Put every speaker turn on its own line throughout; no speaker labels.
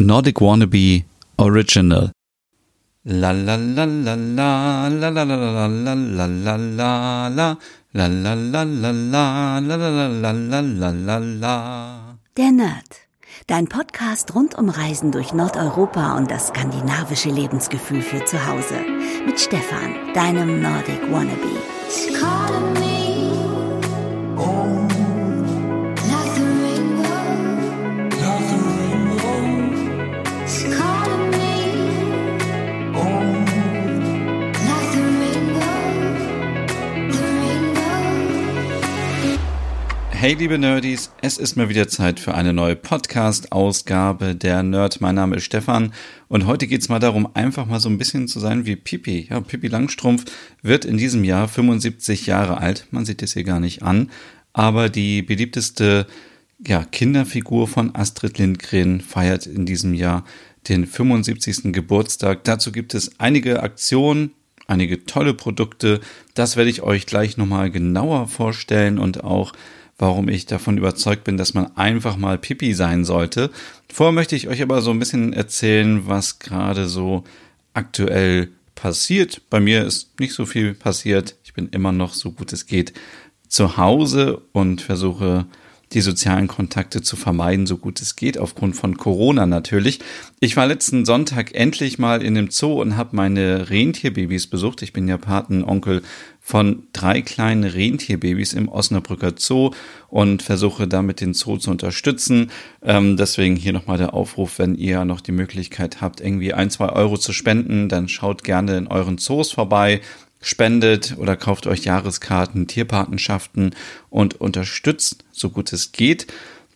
Nordic Wannabe Original. La la la la la la la la la la la la la la La la la la la la la la la la la la
Der Nerd. Dein Podcast rund um Reisen durch Nordeuropa und das skandinavische Lebensgefühl für zu Hause. Mit Stefan, deinem Nordic Wannabe.
Hey liebe Nerdies, es ist mal wieder Zeit für eine neue Podcast-Ausgabe der Nerd. Mein Name ist Stefan und heute geht's mal darum, einfach mal so ein bisschen zu sein wie Pippi. Ja, Pippi Langstrumpf wird in diesem Jahr 75 Jahre alt. Man sieht es hier gar nicht an. Aber die beliebteste ja, Kinderfigur von Astrid Lindgren feiert in diesem Jahr den 75. Geburtstag. Dazu gibt es einige Aktionen, einige tolle Produkte. Das werde ich euch gleich nochmal genauer vorstellen und auch warum ich davon überzeugt bin, dass man einfach mal Pipi sein sollte. Vorher möchte ich euch aber so ein bisschen erzählen, was gerade so aktuell passiert. Bei mir ist nicht so viel passiert. Ich bin immer noch so gut es geht zu Hause und versuche die sozialen Kontakte zu vermeiden, so gut es geht, aufgrund von Corona natürlich. Ich war letzten Sonntag endlich mal in dem Zoo und habe meine Rentierbabys besucht. Ich bin ja Patenonkel von drei kleinen Rentierbabys im Osnabrücker Zoo und versuche damit den Zoo zu unterstützen. Ähm, deswegen hier nochmal der Aufruf, wenn ihr noch die Möglichkeit habt, irgendwie ein, zwei Euro zu spenden, dann schaut gerne in euren Zoos vorbei spendet oder kauft euch Jahreskarten, Tierpatenschaften und unterstützt, so gut es geht.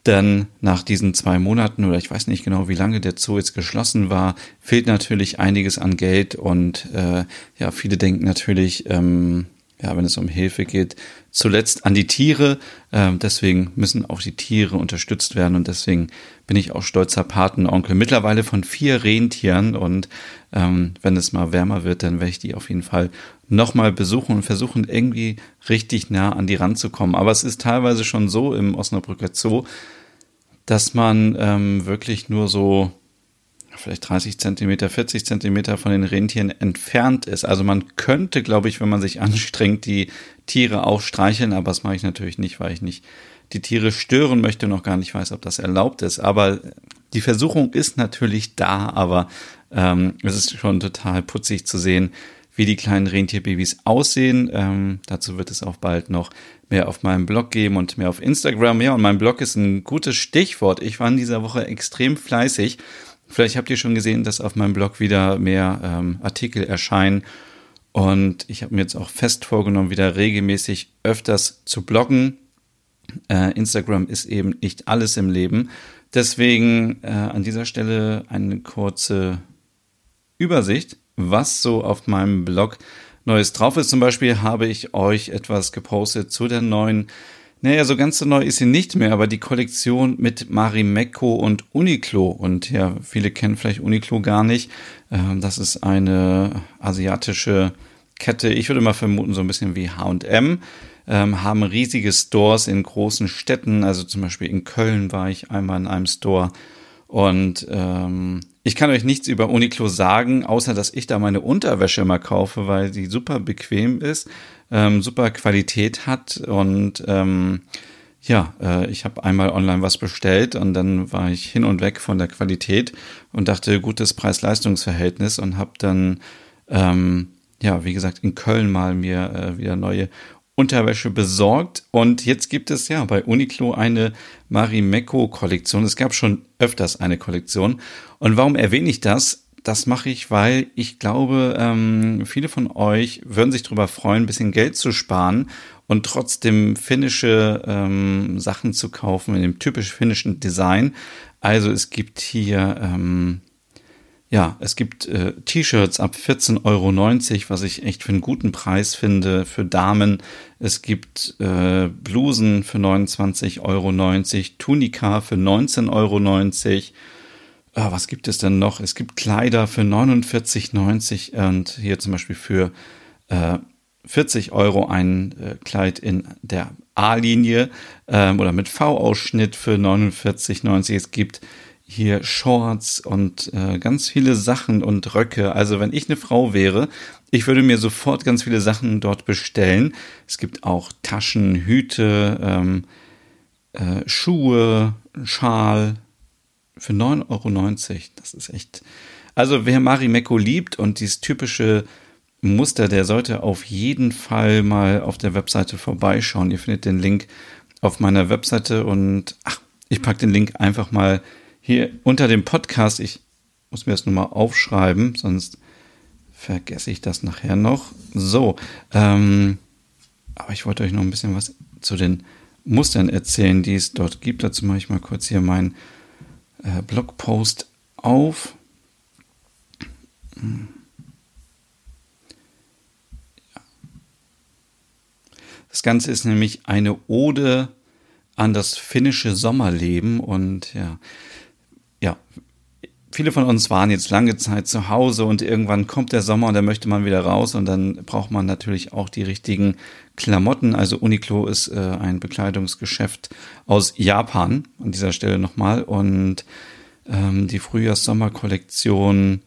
Denn nach diesen zwei Monaten oder ich weiß nicht genau, wie lange der Zoo jetzt geschlossen war, fehlt natürlich einiges an Geld und äh, ja, viele denken natürlich, ähm, ja, wenn es um Hilfe geht, zuletzt an die Tiere. Ähm, deswegen müssen auch die Tiere unterstützt werden und deswegen bin ich auch stolzer Patenonkel. Mittlerweile von vier Rentieren und ähm, wenn es mal wärmer wird, dann werde ich die auf jeden Fall nochmal besuchen und versuchen irgendwie richtig nah an die ranzukommen. Aber es ist teilweise schon so im Osnabrücker Zoo, dass man ähm, wirklich nur so vielleicht 30 Zentimeter, 40 Zentimeter von den Rentieren entfernt ist. Also man könnte, glaube ich, wenn man sich anstrengt, die Tiere auch streicheln, aber das mache ich natürlich nicht, weil ich nicht die Tiere stören möchte noch gar nicht weiß, ob das erlaubt ist. Aber die Versuchung ist natürlich da, aber ähm, es ist schon total putzig zu sehen, wie die kleinen Rentierbabys aussehen. Ähm, dazu wird es auch bald noch mehr auf meinem Blog geben und mehr auf Instagram. Ja, und mein Blog ist ein gutes Stichwort. Ich war in dieser Woche extrem fleißig. Vielleicht habt ihr schon gesehen, dass auf meinem Blog wieder mehr ähm, Artikel erscheinen. Und ich habe mir jetzt auch fest vorgenommen, wieder regelmäßig öfters zu bloggen. Äh, Instagram ist eben nicht alles im Leben. Deswegen äh, an dieser Stelle eine kurze Übersicht, was so auf meinem Blog Neues drauf ist. Zum Beispiel habe ich euch etwas gepostet zu der neuen, naja, so ganz so neu ist sie nicht mehr, aber die Kollektion mit Marimekko und Uniqlo. Und ja, viele kennen vielleicht Uniqlo gar nicht. Ähm, das ist eine asiatische Kette. Ich würde mal vermuten, so ein bisschen wie H&M. Haben riesige Stores in großen Städten. Also zum Beispiel in Köln war ich einmal in einem Store. Und ähm, ich kann euch nichts über Uniqlo sagen, außer dass ich da meine Unterwäsche immer kaufe, weil die super bequem ist, ähm, super Qualität hat und ähm, ja, äh, ich habe einmal online was bestellt und dann war ich hin und weg von der Qualität und dachte, gutes Preis-Leistungs-Verhältnis und habe dann, ähm, ja, wie gesagt, in Köln mal mir äh, wieder neue Unterwäsche besorgt und jetzt gibt es ja bei Uniqlo eine Marimekko-Kollektion. Es gab schon öfters eine Kollektion. Und warum erwähne ich das? Das mache ich, weil ich glaube, ähm, viele von euch würden sich darüber freuen, ein bisschen Geld zu sparen und trotzdem finnische ähm, Sachen zu kaufen in dem typisch finnischen Design. Also es gibt hier ähm, ja, es gibt äh, T-Shirts ab 14,90 Euro, was ich echt für einen guten Preis finde für Damen. Es gibt äh, Blusen für 29,90 Euro, Tunika für 19,90 Euro. Ah, was gibt es denn noch? Es gibt Kleider für 49,90 und hier zum Beispiel für äh, 40 Euro ein äh, Kleid in der A-Linie ähm, oder mit V-Ausschnitt für 49,90. Es gibt hier Shorts und äh, ganz viele Sachen und Röcke. Also wenn ich eine Frau wäre, ich würde mir sofort ganz viele Sachen dort bestellen. Es gibt auch Taschen, Hüte, ähm, äh, Schuhe, Schal für 9,90 Euro. Das ist echt. Also wer Marimekko liebt und dieses typische Muster, der sollte auf jeden Fall mal auf der Webseite vorbeischauen. Ihr findet den Link auf meiner Webseite und ach, ich packe den Link einfach mal hier unter dem Podcast. Ich muss mir das nur mal aufschreiben, sonst vergesse ich das nachher noch. So, ähm, aber ich wollte euch noch ein bisschen was zu den Mustern erzählen, die es dort gibt. Dazu mache ich mal kurz hier meinen äh, Blogpost auf. Hm. Das Ganze ist nämlich eine Ode an das finnische Sommerleben und ja, ja, viele von uns waren jetzt lange Zeit zu Hause und irgendwann kommt der Sommer und da möchte man wieder raus und dann braucht man natürlich auch die richtigen Klamotten. Also Uniqlo ist äh, ein Bekleidungsgeschäft aus Japan an dieser Stelle nochmal und ähm, die Frühjahrs-Sommer-Kollektion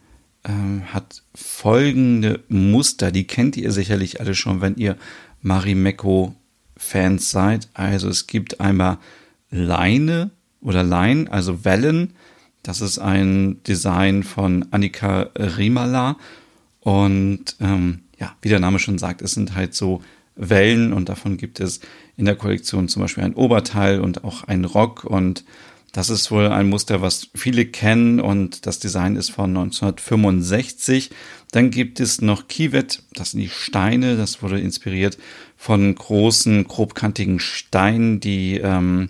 ähm, hat folgende Muster, die kennt ihr sicherlich alle schon, wenn ihr Marimekko Fans seid. Also es gibt einmal Leine oder Lein, also Wellen. Das ist ein Design von Annika Rimala. Und ähm, ja, wie der Name schon sagt, es sind halt so Wellen und davon gibt es in der Kollektion zum Beispiel ein Oberteil und auch ein Rock und das ist wohl ein Muster, was viele kennen und das Design ist von 1965. Dann gibt es noch Kivet, das sind die Steine, das wurde inspiriert von großen, grobkantigen Steinen, die ähm,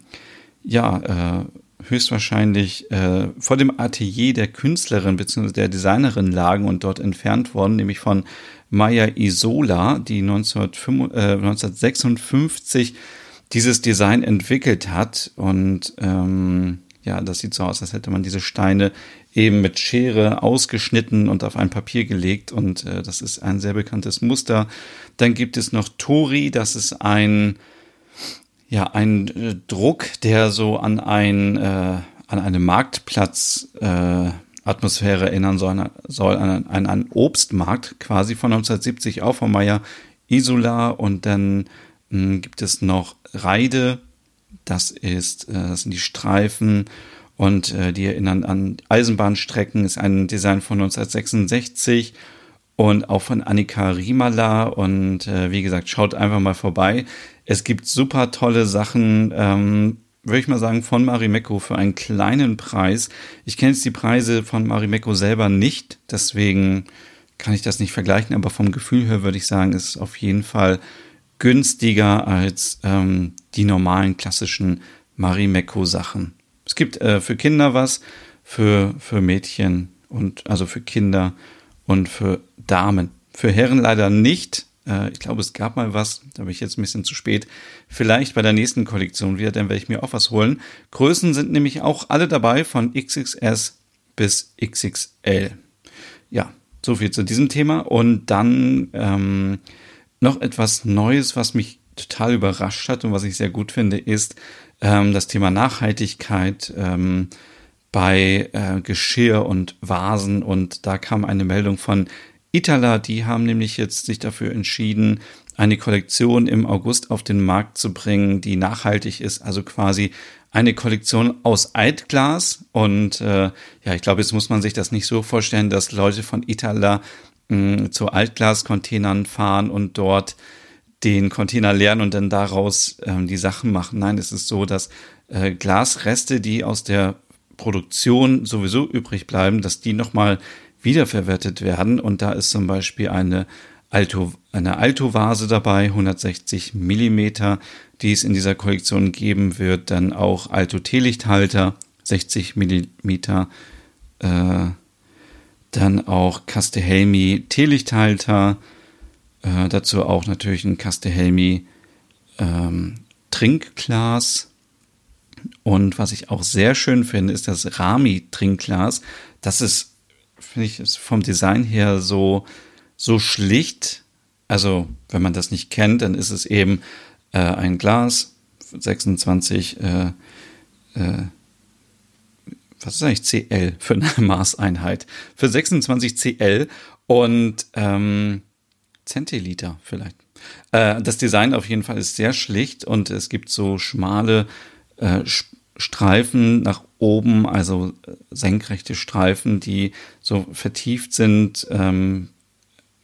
ja äh, höchstwahrscheinlich äh, vor dem Atelier der Künstlerin bzw. der Designerin lagen und dort entfernt worden, nämlich von Maya Isola, die 1955, äh, 1956 dieses Design entwickelt hat. Und ähm, ja, das sieht so aus, als hätte man diese Steine eben mit Schere ausgeschnitten und auf ein Papier gelegt. Und äh, das ist ein sehr bekanntes Muster. Dann gibt es noch Tori, das ist ein, ja, ein äh, Druck, der so an ein, äh, an eine Marktplatz, äh, Atmosphäre erinnern soll, soll an, an einen Obstmarkt quasi von 1970 auch von Meyer Isola. Und dann mh, hm, gibt es noch Reide, das ist, äh, das sind die Streifen. Und äh, die erinnern an Eisenbahnstrecken, ist ein Design von 1966 und auch von Annika Riemala. Und äh, wie gesagt, schaut einfach mal vorbei. Es gibt super tolle Sachen, ähm, würde ich mal sagen, von Marimekko für einen kleinen Preis. Ich kenne jetzt die Preise von Marimekko selber nicht, deswegen kann ich das nicht vergleichen, aber vom Gefühl her würde ich sagen, ist auf jeden Fall günstiger als ähm, die normalen klassischen Marimekko-Sachen. Es gibt äh, für Kinder was, für, für Mädchen und also für Kinder und für Damen. Für Herren leider nicht. Äh, ich glaube, es gab mal was, da bin ich jetzt ein bisschen zu spät. Vielleicht bei der nächsten Kollektion wieder, dann werde ich mir auch was holen. Größen sind nämlich auch alle dabei, von XXS bis XXL. Ja, so viel zu diesem Thema. Und dann ähm, noch etwas Neues, was mich total überrascht hat und was ich sehr gut finde, ist ähm, das Thema Nachhaltigkeit ähm, bei äh, Geschirr und Vasen. Und da kam eine Meldung von Itala, die haben nämlich jetzt sich dafür entschieden, eine Kollektion im August auf den Markt zu bringen, die nachhaltig ist, also quasi eine Kollektion aus Altglas. Und äh, ja, ich glaube, jetzt muss man sich das nicht so vorstellen, dass Leute von Itala mh, zu Altglascontainern fahren und dort den Container leeren und dann daraus ähm, die Sachen machen. Nein, es ist so, dass äh, Glasreste, die aus der Produktion sowieso übrig bleiben, dass die nochmal wiederverwertet werden. Und da ist zum Beispiel eine Alto, eine Alto-Vase dabei, 160 Millimeter, die es in dieser Kollektion geben wird. Dann auch Alto-Teelichthalter, 60 Millimeter. Äh, dann auch Castellhelmi Teelichthalter. Äh, dazu auch natürlich ein Castellhelmi ähm, Trinkglas. Und was ich auch sehr schön finde, ist das Rami Trinkglas. Das ist, finde ich, vom Design her so, so schlicht. Also, wenn man das nicht kennt, dann ist es eben äh, ein Glas, 26 äh, äh, was ist eigentlich CL für eine Maßeinheit? Für 26 CL und ähm, Zentiliter vielleicht. Äh, das Design auf jeden Fall ist sehr schlicht und es gibt so schmale äh, Streifen nach oben, also äh, senkrechte Streifen, die so vertieft sind, ähm,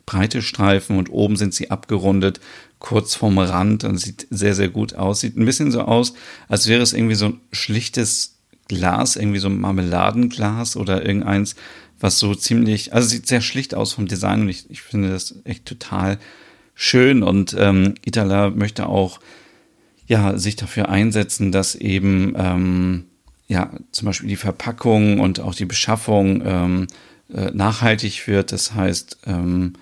breite Streifen und oben sind sie abgerundet, kurz vorm Rand und sieht sehr, sehr gut aus. Sieht ein bisschen so aus, als wäre es irgendwie so ein schlichtes Glas, irgendwie so ein Marmeladenglas oder irgendeins, was so ziemlich, also sieht sehr schlicht aus vom Design und ich, ich finde das echt total schön und ähm, Itala möchte auch ja sich dafür einsetzen, dass eben ähm, ja zum Beispiel die Verpackung und auch die Beschaffung ähm, äh, nachhaltig wird. Das heißt, ähm,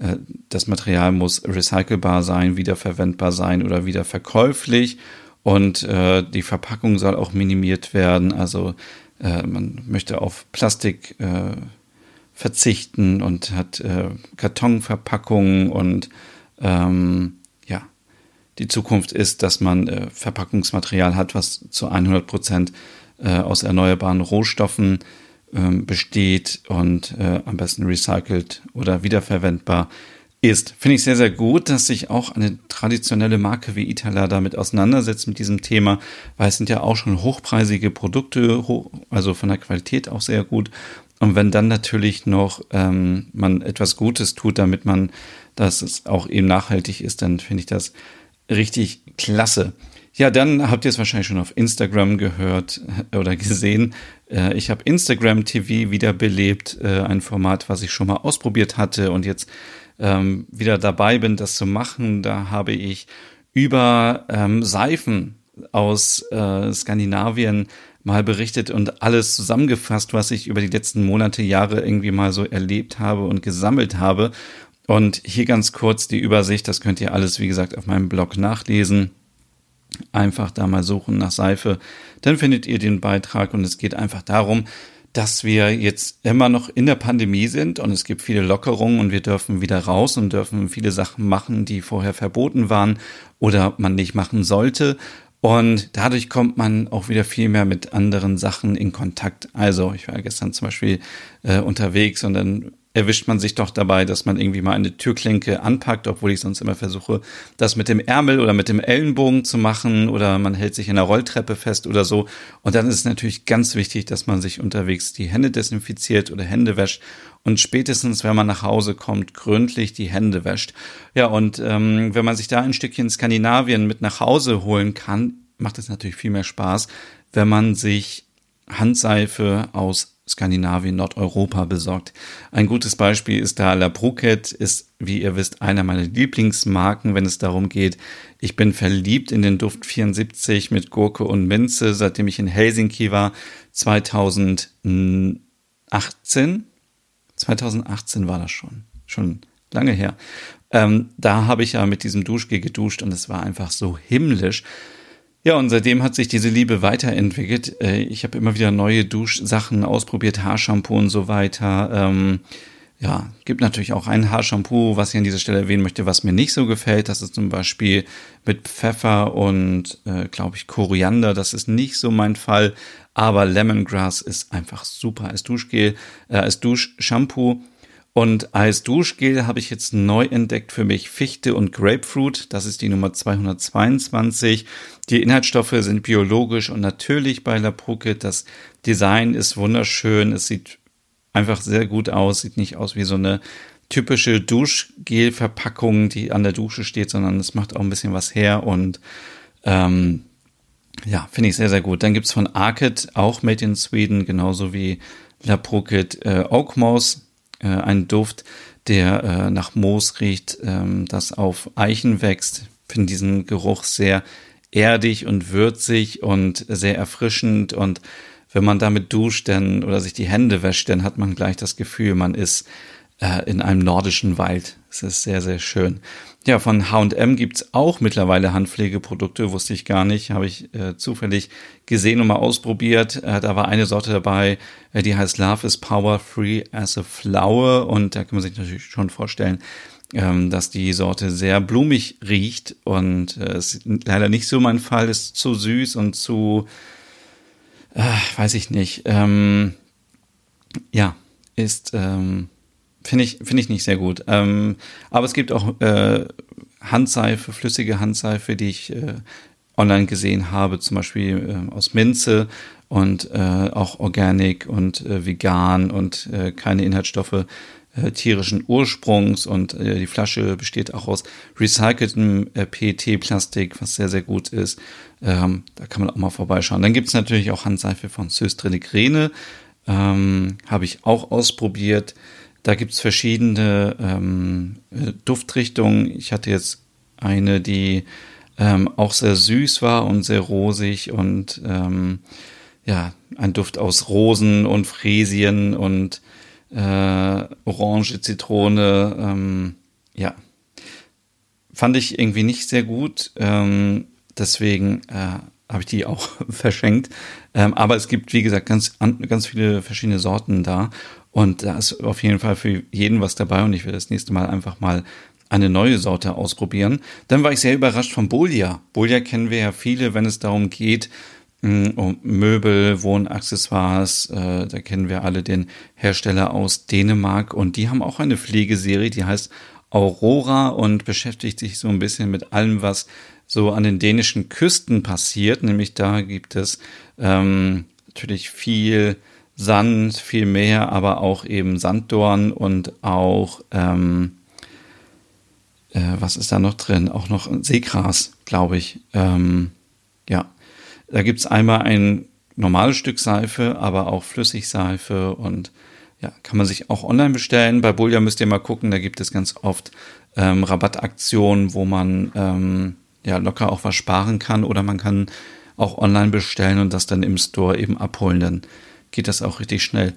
äh, das Material muss recycelbar sein, wiederverwendbar sein oder wieder verkäuflich und äh, die Verpackung soll auch minimiert werden. Also äh, man möchte auf Plastik äh, verzichten und hat äh, Kartonverpackungen und ähm, die Zukunft ist, dass man äh, Verpackungsmaterial hat, was zu 100 Prozent äh, aus erneuerbaren Rohstoffen ähm, besteht und äh, am besten recycelt oder wiederverwendbar ist. Finde ich sehr, sehr gut, dass sich auch eine traditionelle Marke wie Itala damit auseinandersetzt mit diesem Thema, weil es sind ja auch schon hochpreisige Produkte, also von der Qualität auch sehr gut. Und wenn dann natürlich noch ähm, man etwas Gutes tut, damit man, dass es auch eben nachhaltig ist, dann finde ich das richtig klasse. Ja, dann habt ihr es wahrscheinlich schon auf Instagram gehört oder gesehen. Äh, ich habe Instagram TV wiederbelebt, äh, ein Format, was ich schon mal ausprobiert hatte und jetzt ähm, wieder dabei bin, das zu machen. Da habe ich über ähm, Seifen aus äh, Skandinavien mal berichtet und alles zusammengefasst, was ich über die letzten Monate, Jahre irgendwie mal so erlebt habe und gesammelt habe. Und hier ganz kurz die Übersicht, das könnt ihr alles, wie gesagt, auf meinem Blog nachlesen. Einfach da mal suchen nach Seife, dann findet ihr den Beitrag und es geht einfach darum, dass wir jetzt immer noch in der Pandemie sind und es gibt viele Lockerungen und wir dürfen wieder raus und dürfen viele Sachen machen, die vorher verboten waren oder man nicht machen sollte. Und dadurch kommt man auch wieder viel mehr mit anderen Sachen in Kontakt. Also ich war gestern zum Beispiel äh, unterwegs und dann erwischt man sich doch dabei, dass man irgendwie mal eine Türklinke anpackt, obwohl ich sonst immer versuche, das mit dem Ärmel oder mit dem Ellenbogen zu machen oder man hält sich in der Rolltreppe fest oder so. Und dann ist es natürlich ganz wichtig, dass man sich unterwegs die Hände desinfiziert oder Hände wäscht und spätestens, wenn man nach Hause kommt, gründlich die Hände wäscht. Ja, und ähm, wenn man sich da ein Stückchen Skandinavien mit nach Hause holen kann, macht es natürlich viel mehr Spaß, wenn man sich Handseife aus Skandinavien, Nordeuropa besorgt. Ein gutes Beispiel ist da La Bruket, ist, wie ihr wisst, einer meiner Lieblingsmarken, wenn es darum geht. Ich bin verliebt in den Duft 74 mit Gurke und Minze, seitdem ich in Helsinki war, 2018. 2018 war das schon, schon lange her. Ähm, da habe ich ja mit diesem Duschgel geduscht und es war einfach so himmlisch. Ja, und seitdem hat sich diese Liebe weiterentwickelt. Äh, ich habe immer wieder neue Duschsachen ausprobiert, Haarshampoo und so weiter. Ähm, ja, gibt natürlich auch ein Haarshampoo, was ich an dieser Stelle erwähnen möchte, was mir nicht so gefällt. Das ist zum Beispiel mit Pfeffer und, äh, glaube ich, Koriander. Das ist nicht so mein Fall. Aber Lemongrass ist einfach super als Duschgel, äh, als Duschshampoo. Und als Duschgel habe ich jetzt neu entdeckt für mich Fichte und Grapefruit. Das ist die Nummer 222. Die Inhaltsstoffe sind biologisch und natürlich bei La Pruket. Das Design ist wunderschön. Es sieht einfach sehr gut aus. Sieht nicht aus wie so eine typische Duschgel-Verpackung, die an der Dusche steht, sondern es macht auch ein bisschen was her und ähm, ja, finde ich sehr, sehr gut. Dann gibt's von Arket auch Made in Sweden, genauso wie La Pruket äh, Oak Moss äh, ein Duft, der äh, nach Moos riecht, ähm, das auf Eichen wächst. Finde diesen Geruch sehr erdig und würzig und sehr erfrischend und wenn man damit duscht dann oder sich die Hände wäscht, dann hat man gleich das Gefühl, man ist äh, in einem nordischen Wald. Es ist sehr, sehr schön. Ja, von H&M gibt's auch mittlerweile Handpflegeprodukte, wusste ich gar nicht, habe ich äh, zufällig gesehen und mal ausprobiert. Äh, da war eine Sorte dabei, äh, die heißt Love is Power Free as a Flower und da kann man sich natürlich schon vorstellen, dass die Sorte sehr blumig riecht und äh, ist leider nicht so mein Fall, ist zu süß und zu äh, weiß ich nicht. Ähm, ja, ist, ähm, finde ich, finde ich nicht sehr gut. Ähm, aber es gibt auch äh, Handseife, flüssige Handseife, die ich äh, online gesehen habe, zum Beispiel äh, aus Minze und äh, auch organic und äh, vegan und äh, keine Inhaltsstoffe äh, tierischen Ursprungs und äh, die Flasche besteht auch aus recyceltem äh, PET-Plastik, was sehr, sehr gut ist. Ähm, da kann man auch mal vorbeischauen. Dann gibt es natürlich auch Handseife von Söstreligrene, ähm, habe ich auch ausprobiert. Da gibt es verschiedene ähm, äh, Duftrichtungen. Ich hatte jetzt eine, die ähm, auch sehr süß war und sehr rosig und ähm, ja, ein Duft aus Rosen und Fräsien und äh, Orange, Zitrone, ähm, ja, fand ich irgendwie nicht sehr gut. Ähm, deswegen äh, habe ich die auch verschenkt. Ähm, aber es gibt, wie gesagt, ganz, ganz viele verschiedene Sorten da. Und da ist auf jeden Fall für jeden was dabei. Und ich werde das nächste Mal einfach mal eine neue Sorte ausprobieren. Dann war ich sehr überrascht von Bolia. Bolia kennen wir ja viele, wenn es darum geht, um Möbel, Wohnaccessoires. Äh, da kennen wir alle den Hersteller aus Dänemark. Und die haben auch eine Pflegeserie, die heißt Aurora und beschäftigt sich so ein bisschen mit allem, was so an den dänischen Küsten passiert. Nämlich da gibt es ähm, natürlich viel Sand, viel Meer, aber auch eben Sanddorn und auch, ähm, äh, was ist da noch drin? Auch noch Seegras, glaube ich. Ähm, ja, da gibt es einmal ein normales Stück Seife, aber auch Flüssigseife und ja, kann man sich auch online bestellen. Bei Bulja müsst ihr mal gucken, da gibt es ganz oft ähm, Rabattaktionen, wo man ähm, ja locker auch was sparen kann oder man kann auch online bestellen und das dann im Store eben abholen. Dann geht das auch richtig schnell.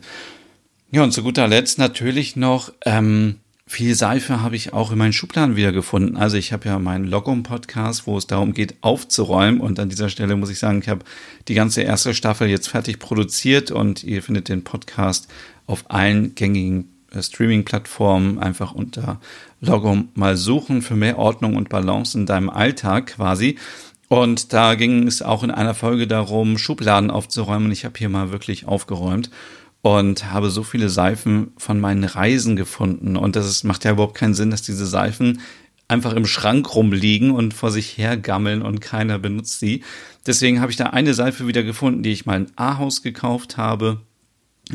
Ja, und zu guter Letzt natürlich noch ähm, viel Seife habe ich auch in meinen Schubladen wiedergefunden. Also ich habe ja meinen Logum-Podcast, wo es darum geht, aufzuräumen. Und an dieser Stelle muss ich sagen, ich habe die ganze erste Staffel jetzt fertig produziert und ihr findet den Podcast auf allen gängigen äh, Streaming-Plattformen einfach unter Logum mal suchen für mehr Ordnung und Balance in deinem Alltag quasi. Und da ging es auch in einer Folge darum, Schubladen aufzuräumen. Ich habe hier mal wirklich aufgeräumt und habe so viele Seifen von meinen Reisen gefunden. Und das ist, macht ja überhaupt keinen Sinn, dass diese Seifen einfach im Schrank rumliegen und vor sich hergammeln und keiner benutzt sie. Deswegen habe ich da eine Seife wieder gefunden, die ich mal in Ahaus gekauft habe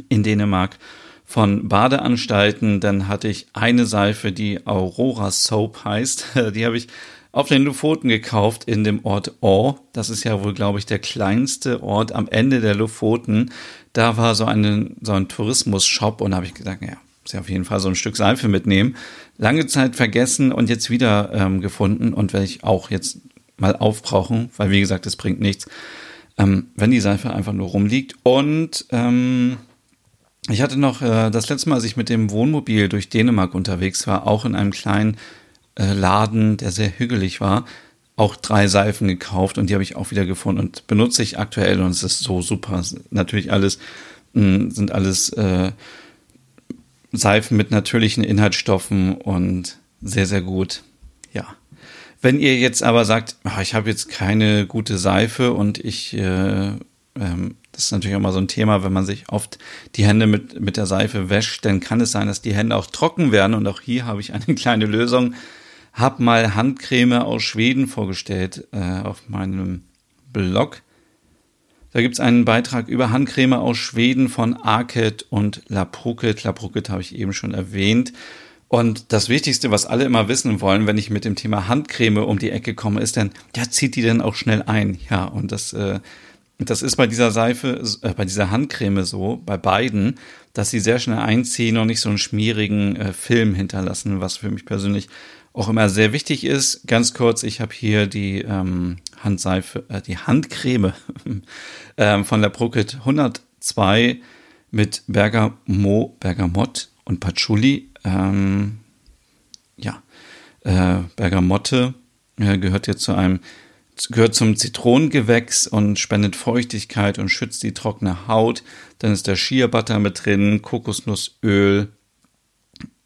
in Dänemark von Badeanstalten. Dann hatte ich eine Seife, die Aurora Soap heißt. Die habe ich auf den Lofoten gekauft in dem Ort Or. Das ist ja wohl, glaube ich, der kleinste Ort am Ende der Lofoten. Da war so, eine, so ein Tourismus-Shop und habe ich gedacht, ja, muss ja auf jeden Fall so ein Stück Seife mitnehmen. Lange Zeit vergessen und jetzt wieder ähm, gefunden und werde ich auch jetzt mal aufbrauchen, weil wie gesagt, es bringt nichts, ähm, wenn die Seife einfach nur rumliegt. Und ähm, ich hatte noch äh, das letzte Mal, als ich mit dem Wohnmobil durch Dänemark unterwegs war, auch in einem kleinen äh, Laden, der sehr hügelig war, auch drei Seifen gekauft und die habe ich auch wieder gefunden und benutze ich aktuell und es ist so super. Natürlich alles mh, sind alles äh, Seifen mit natürlichen Inhaltsstoffen und sehr, sehr gut. Ja. Wenn ihr jetzt aber sagt, ach, ich habe jetzt keine gute Seife und ich, äh, ähm, das ist natürlich auch mal so ein Thema, wenn man sich oft die Hände mit, mit der Seife wäscht, dann kann es sein, dass die Hände auch trocken werden und auch hier habe ich eine kleine Lösung habe mal Handcreme aus Schweden vorgestellt äh, auf meinem Blog. Da gibt es einen Beitrag über Handcreme aus Schweden von Arket und Lapruket. Lapruket habe ich eben schon erwähnt. Und das Wichtigste, was alle immer wissen wollen, wenn ich mit dem Thema Handcreme um die Ecke komme, ist dann, ja, zieht die denn auch schnell ein? Ja, und das, äh, das ist bei dieser Seife, äh, bei dieser Handcreme so, bei beiden, dass sie sehr schnell einziehen und nicht so einen schmierigen äh, Film hinterlassen, was für mich persönlich auch immer sehr wichtig ist. Ganz kurz, ich habe hier die ähm, Handseife, äh, die Handcreme ähm, von der Proket 102 mit Bergamo, Bergamott und Patchouli. Ähm, ja, äh, Bergamotte äh, gehört hier zu einem gehört zum Zitronengewächs und spendet Feuchtigkeit und schützt die trockene Haut. Dann ist der Shea Butter mit drin, Kokosnussöl,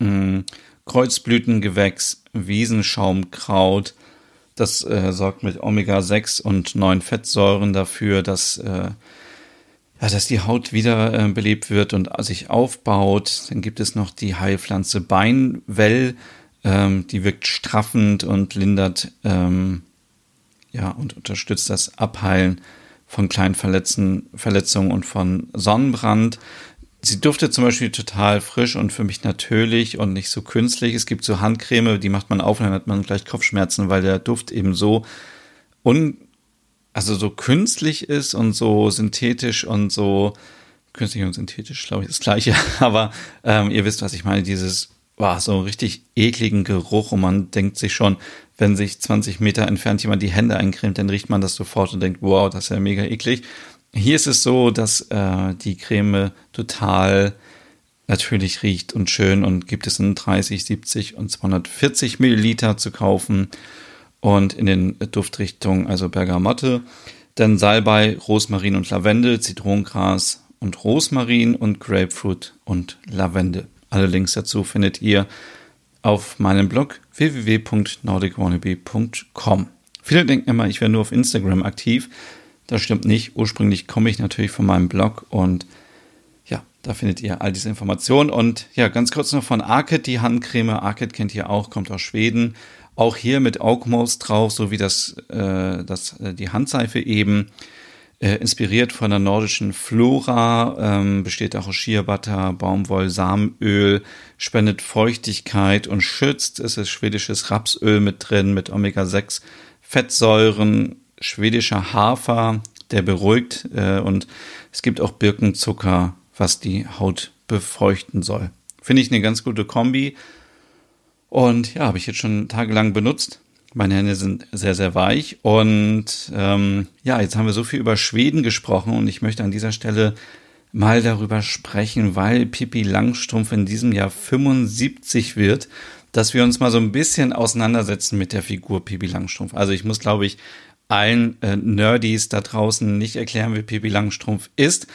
mh, mm, Kreuzblütengewächs, Wiesenschaumkraut. Das äh, sorgt mit Omega-6 und 9 Fettsäuren dafür, dass äh, ja, dass die Haut wieder äh, belebt wird und sich aufbaut. Dann gibt es noch die Heilpflanze Beinwell, ähm, die wirkt straffend und lindert ähm, ja und unterstützt das Abheilen von kleinen Verletzungen und von Sonnenbrand. Sie duftet zum Beispiel total frisch und für mich natürlich und nicht so künstlich. Es gibt so Handcreme, die macht man auf und dann hat man gleich Kopfschmerzen, weil der Duft eben so un, also so künstlich ist und so synthetisch und so künstlich und synthetisch, glaube ich, das gleiche. Aber ähm, ihr wisst, was ich meine. Dieses war so richtig ekligen Geruch und man denkt sich schon, wenn sich 20 Meter entfernt jemand die Hände eincremt, dann riecht man das sofort und denkt, wow, das ist ja mega eklig. Hier ist es so, dass äh, die Creme total natürlich riecht und schön und gibt es in 30, 70 und 240 Milliliter zu kaufen und in den Duftrichtungen, also Bergamotte, dann Salbei, Rosmarin und Lavendel, Zitronengras und Rosmarin und Grapefruit und Lavendel. Alle Links dazu findet ihr auf meinem Blog www.nordicwannabe.com. Viele denken immer, ich wäre nur auf Instagram aktiv. Das stimmt nicht. Ursprünglich komme ich natürlich von meinem Blog und ja, da findet ihr all diese Informationen. Und ja, ganz kurz noch von Arket, die Handcreme. Arket kennt ihr auch, kommt aus Schweden. Auch hier mit Augmoos drauf, so wie das, äh, das, äh, die Handseife eben. Äh, inspiriert von der nordischen Flora, ähm, besteht auch aus Shea Baumwoll, Samenöl, spendet Feuchtigkeit und schützt. Es ist schwedisches Rapsöl mit drin, mit Omega-6 Fettsäuren, schwedischer Hafer, der beruhigt äh, und es gibt auch Birkenzucker, was die Haut befeuchten soll. Finde ich eine ganz gute Kombi. Und ja, habe ich jetzt schon tagelang benutzt. Meine Hände sind sehr, sehr weich. Und ähm, ja, jetzt haben wir so viel über Schweden gesprochen und ich möchte an dieser Stelle mal darüber sprechen, weil Pippi Langstrumpf in diesem Jahr 75 wird, dass wir uns mal so ein bisschen auseinandersetzen mit der Figur Pippi Langstrumpf. Also ich muss, glaube ich, allen äh, Nerdies da draußen nicht erklären, wie Pippi Langstrumpf ist.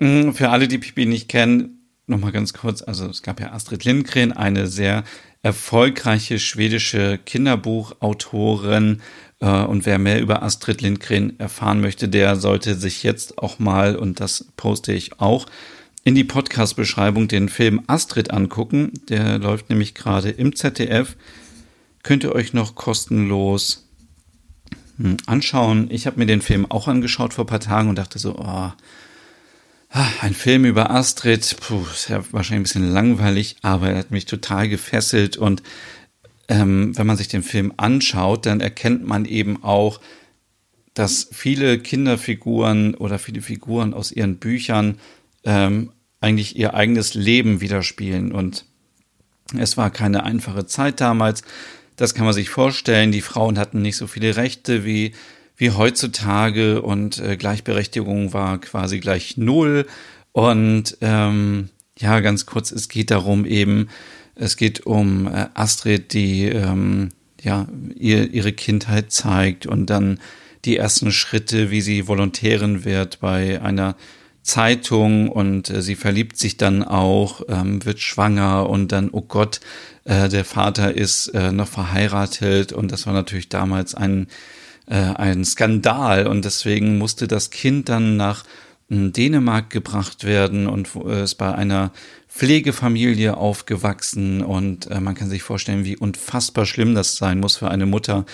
Hm, für alle, die Pippi nicht kennen, nochmal ganz kurz, also es gab ja Astrid Lindgren, eine sehr erfolgreiche schwedische Kinderbuchautorin. Äh, und wer mehr über Astrid Lindgren erfahren möchte, der sollte sich jetzt auch mal, und das poste ich auch, in die Podcast-Beschreibung den Film Astrid angucken. Der läuft nämlich gerade im ZDF. Könnt ihr euch noch kostenlos anschauen. Ich habe mir den Film auch angeschaut vor ein paar Tagen und dachte so, oh, Ah, ein Film über Astrid, puh, ist ja wahrscheinlich ein bisschen langweilig, aber er hat mich total gefesselt und ähm, wenn man sich den Film anschaut, dann erkennt man eben auch, dass viele Kinderfiguren oder viele Figuren aus ihren Büchern ähm, eigentlich ihr eigenes Leben widerspielen und es war keine einfache Zeit damals. Das kann man sich vorstellen. Die Frauen hatten nicht so viele Rechte wie wie heutzutage und äh, Gleichberechtigung war quasi gleich null. Und ähm, ja, ganz kurz, es geht darum eben, es geht um äh, Astrid, die ähm, ja ihr, ihre Kindheit zeigt und dann die ersten Schritte, wie sie Volontärin wird bei einer Zeitung und äh, sie verliebt sich dann auch, ähm, wird schwanger und dann, oh Gott, äh, der Vater ist äh, noch verheiratet und das war natürlich damals ein äh, ein Skandal und deswegen musste das Kind dann nach hm, Dänemark gebracht werden und äh, ist bei einer Pflegefamilie aufgewachsen und äh, man kann sich vorstellen, wie unfassbar schlimm das sein muss für eine Mutter,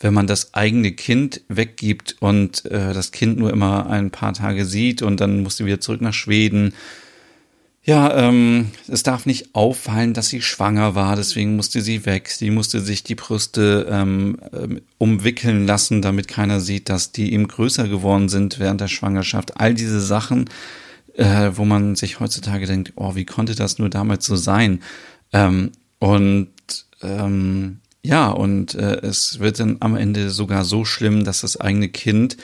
wenn man das eigene Kind weggibt und äh, das Kind nur immer ein paar Tage sieht und dann musste wieder zurück nach Schweden ja, ähm, es darf nicht auffallen, dass sie schwanger war, deswegen musste sie weg. Sie musste sich die Brüste ähm, ähm, umwickeln lassen, damit keiner sieht, dass die ihm größer geworden sind während der Schwangerschaft. All diese Sachen, äh, wo man sich heutzutage denkt, oh, wie konnte das nur damals so sein? Ähm, und ähm, ja, und äh, es wird dann am Ende sogar so schlimm, dass das eigene Kind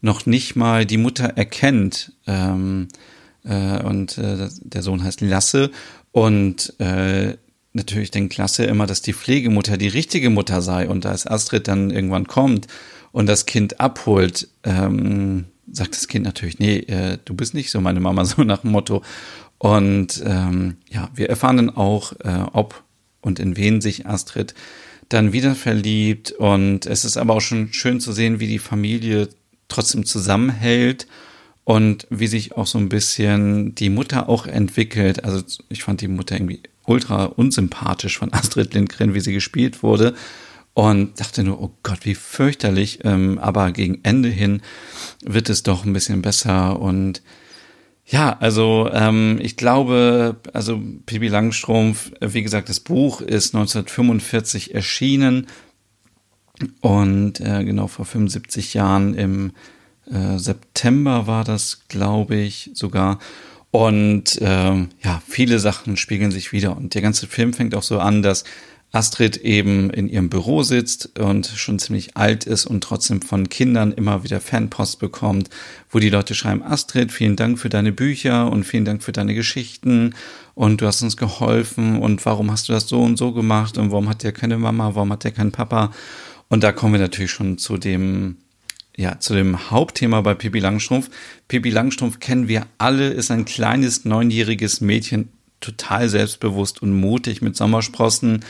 noch nicht mal die Mutter erkennt. Ähm, äh, und äh, der Sohn heißt Lasse und äh, natürlich denkt Lasse immer, dass die Pflegemutter die richtige Mutter sei und als Astrid dann irgendwann kommt und das Kind abholt, ähm, sagt das Kind natürlich, nee, äh, du bist nicht so meine Mama, so nach dem Motto. Und ähm, ja, wir erfahren dann auch, äh, ob und in wen sich Astrid dann wieder verliebt. Und es ist aber auch schon schön zu sehen, wie die Familie trotzdem zusammenhält und wie sich auch so ein bisschen die Mutter auch entwickelt. Also ich fand die Mutter irgendwie ultra unsympathisch von Astrid Lindgren, wie sie gespielt wurde und dachte nur, oh Gott, wie fürchterlich. Ähm, aber gegen Ende hin wird es doch ein bisschen besser und ja, also ähm, ich glaube, also Pippi Langstrumpf, wie gesagt, das Buch ist 1945 erschienen und äh, genau vor 75 Jahren im äh, September war das, glaube ich, sogar. Und äh, ja, viele Sachen spiegeln sich wieder. Und der ganze Film fängt auch so an, dass Astrid eben in ihrem Büro sitzt und schon ziemlich alt ist und trotzdem von Kindern immer wieder Fanpost bekommt, wo die Leute schreiben, Astrid, vielen Dank für deine Bücher und vielen Dank für deine Geschichten und du hast uns geholfen und warum hast du das so und so gemacht und warum hat der keine Mama, warum hat der keinen Papa? Und da kommen wir natürlich schon zu dem, ja, zu dem Hauptthema bei Pippi Langstrumpf. Pippi Langstrumpf kennen wir alle, ist ein kleines neunjähriges Mädchen, total selbstbewusst und mutig mit Sommersprossen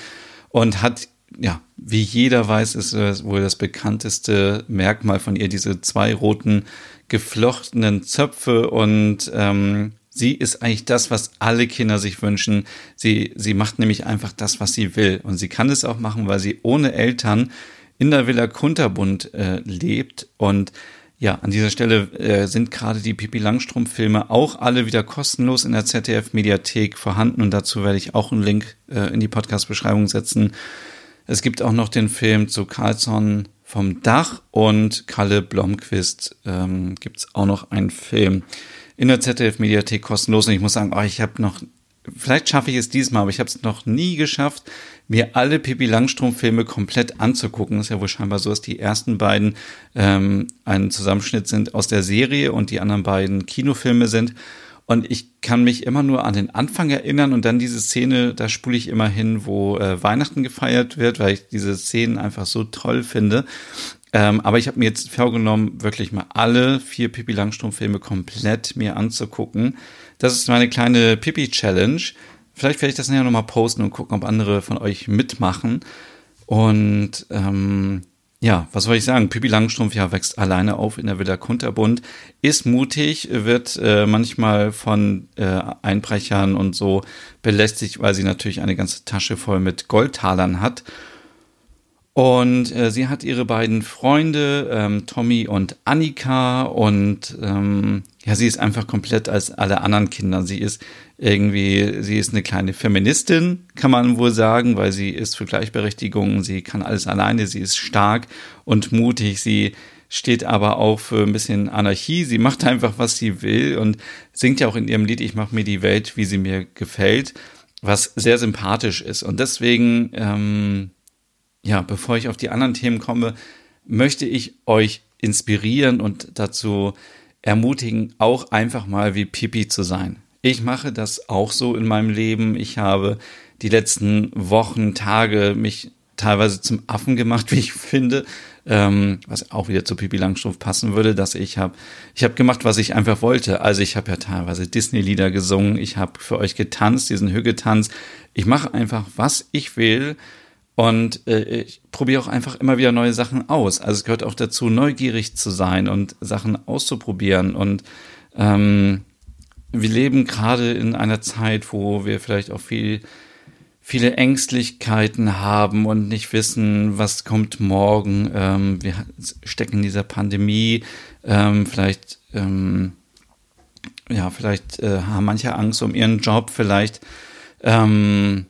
und hat, ja, wie jeder weiß, ist wohl das bekannteste Merkmal von ihr, diese zwei roten geflochtenen Zöpfe und ähm, sie ist eigentlich das, was alle Kinder sich wünschen. Sie, sie macht nämlich einfach das, was sie will. Und sie kann es auch machen, weil sie ohne Eltern in der Villa Kunterbund äh, lebt und ja, an dieser Stelle äh, sind gerade die Pipi Langstrumpf-Filme auch alle wieder kostenlos in der ZDF-Mediathek vorhanden und dazu werde ich auch einen Link äh, in die Podcast-Beschreibung setzen. Es gibt auch noch den Film zu Carlson vom Dach und Kalle Blomqvist ähm, gibt es auch noch einen Film in der ZDF-Mediathek kostenlos. Und ich muss sagen, oh, ich habe noch vielleicht schaffe ich es diesmal, aber ich habe es noch nie geschafft, mir alle Pippi Langstrumpf-Filme komplett anzugucken. Ist ja wohl scheinbar so, dass die ersten beiden ähm, ein Zusammenschnitt sind aus der Serie und die anderen beiden Kinofilme sind. Und ich kann mich immer nur an den Anfang erinnern und dann diese Szene, da spule ich immer hin, wo äh, Weihnachten gefeiert wird, weil ich diese Szenen einfach so toll finde. Ähm, aber ich habe mir jetzt vorgenommen, wirklich mal alle vier Pippi Langstrumpf-Filme komplett mir anzugucken. Das ist meine kleine Pippi-Challenge. Vielleicht werde ich das nachher nochmal posten und gucken, ob andere von euch mitmachen. Und ähm, ja, was soll ich sagen? Pippi Langstrumpf ja wächst alleine auf in der Villa Kunterbund, ist mutig, wird äh, manchmal von äh, Einbrechern und so belästigt, weil sie natürlich eine ganze Tasche voll mit Goldtalern hat und äh, sie hat ihre beiden Freunde, ähm, Tommy und Annika. Und ähm, ja, sie ist einfach komplett als alle anderen Kinder. Sie ist irgendwie, sie ist eine kleine Feministin, kann man wohl sagen, weil sie ist für Gleichberechtigung, sie kann alles alleine, sie ist stark und mutig, sie steht aber auch für ein bisschen Anarchie. Sie macht einfach, was sie will und singt ja auch in ihrem Lied Ich mache mir die Welt, wie sie mir gefällt, was sehr sympathisch ist. Und deswegen ähm, ja, bevor ich auf die anderen Themen komme, möchte ich euch inspirieren und dazu ermutigen, auch einfach mal wie Pipi zu sein. Ich mache das auch so in meinem Leben. Ich habe die letzten Wochen, Tage mich teilweise zum Affen gemacht, wie ich finde, ähm, was auch wieder zu Pipi Langstrumpf passen würde, dass ich habe, ich habe gemacht, was ich einfach wollte. Also ich habe ja teilweise Disney-Lieder gesungen, ich habe für euch getanzt, diesen Hügetanz. Ich mache einfach, was ich will und äh, ich probiere auch einfach immer wieder neue Sachen aus. Also es gehört auch dazu, neugierig zu sein und Sachen auszuprobieren. Und ähm, wir leben gerade in einer Zeit, wo wir vielleicht auch viel, viele Ängstlichkeiten haben und nicht wissen, was kommt morgen. Ähm, wir stecken in dieser Pandemie. Ähm, vielleicht, ähm, ja, vielleicht äh, haben manche Angst um ihren Job. Vielleicht ähm,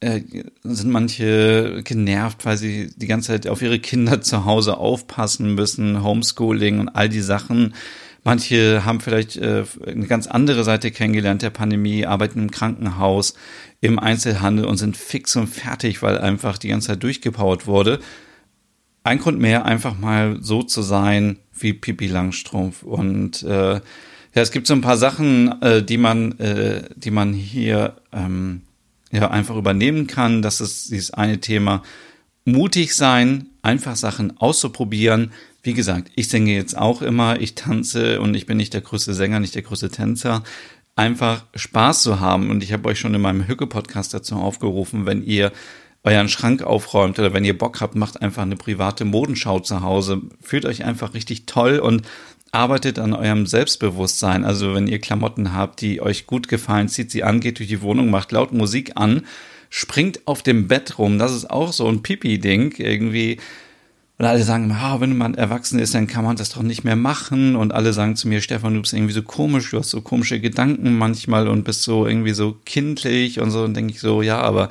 äh, sind manche genervt, weil sie die ganze Zeit auf ihre Kinder zu Hause aufpassen müssen, Homeschooling und all die Sachen. Manche haben vielleicht äh, eine ganz andere Seite kennengelernt der Pandemie, arbeiten im Krankenhaus, im Einzelhandel und sind fix und fertig, weil einfach die ganze Zeit durchgepowert wurde. Ein Grund mehr, einfach mal so zu sein wie Pipi Langstrumpf. Und äh, ja, es gibt so ein paar Sachen, äh, die man, äh, die man hier ähm, ja einfach übernehmen kann. Das ist dieses eine Thema. Mutig sein, einfach Sachen auszuprobieren. Wie gesagt, ich singe jetzt auch immer, ich tanze und ich bin nicht der größte Sänger, nicht der größte Tänzer. Einfach Spaß zu haben. Und ich habe euch schon in meinem Hücke-Podcast dazu aufgerufen, wenn ihr euren Schrank aufräumt oder wenn ihr Bock habt, macht einfach eine private Modenschau zu Hause. Fühlt euch einfach richtig toll und arbeitet an eurem Selbstbewusstsein. Also wenn ihr Klamotten habt, die euch gut gefallen, zieht sie an, geht durch die Wohnung, macht laut Musik an, springt auf dem Bett rum. Das ist auch so ein Pipi-Ding irgendwie. Und alle sagen, ah, wenn man erwachsen ist, dann kann man das doch nicht mehr machen. Und alle sagen zu mir, Stefan, du bist irgendwie so komisch, du hast so komische Gedanken manchmal und bist so irgendwie so kindlich und so. Und denke ich so, ja, aber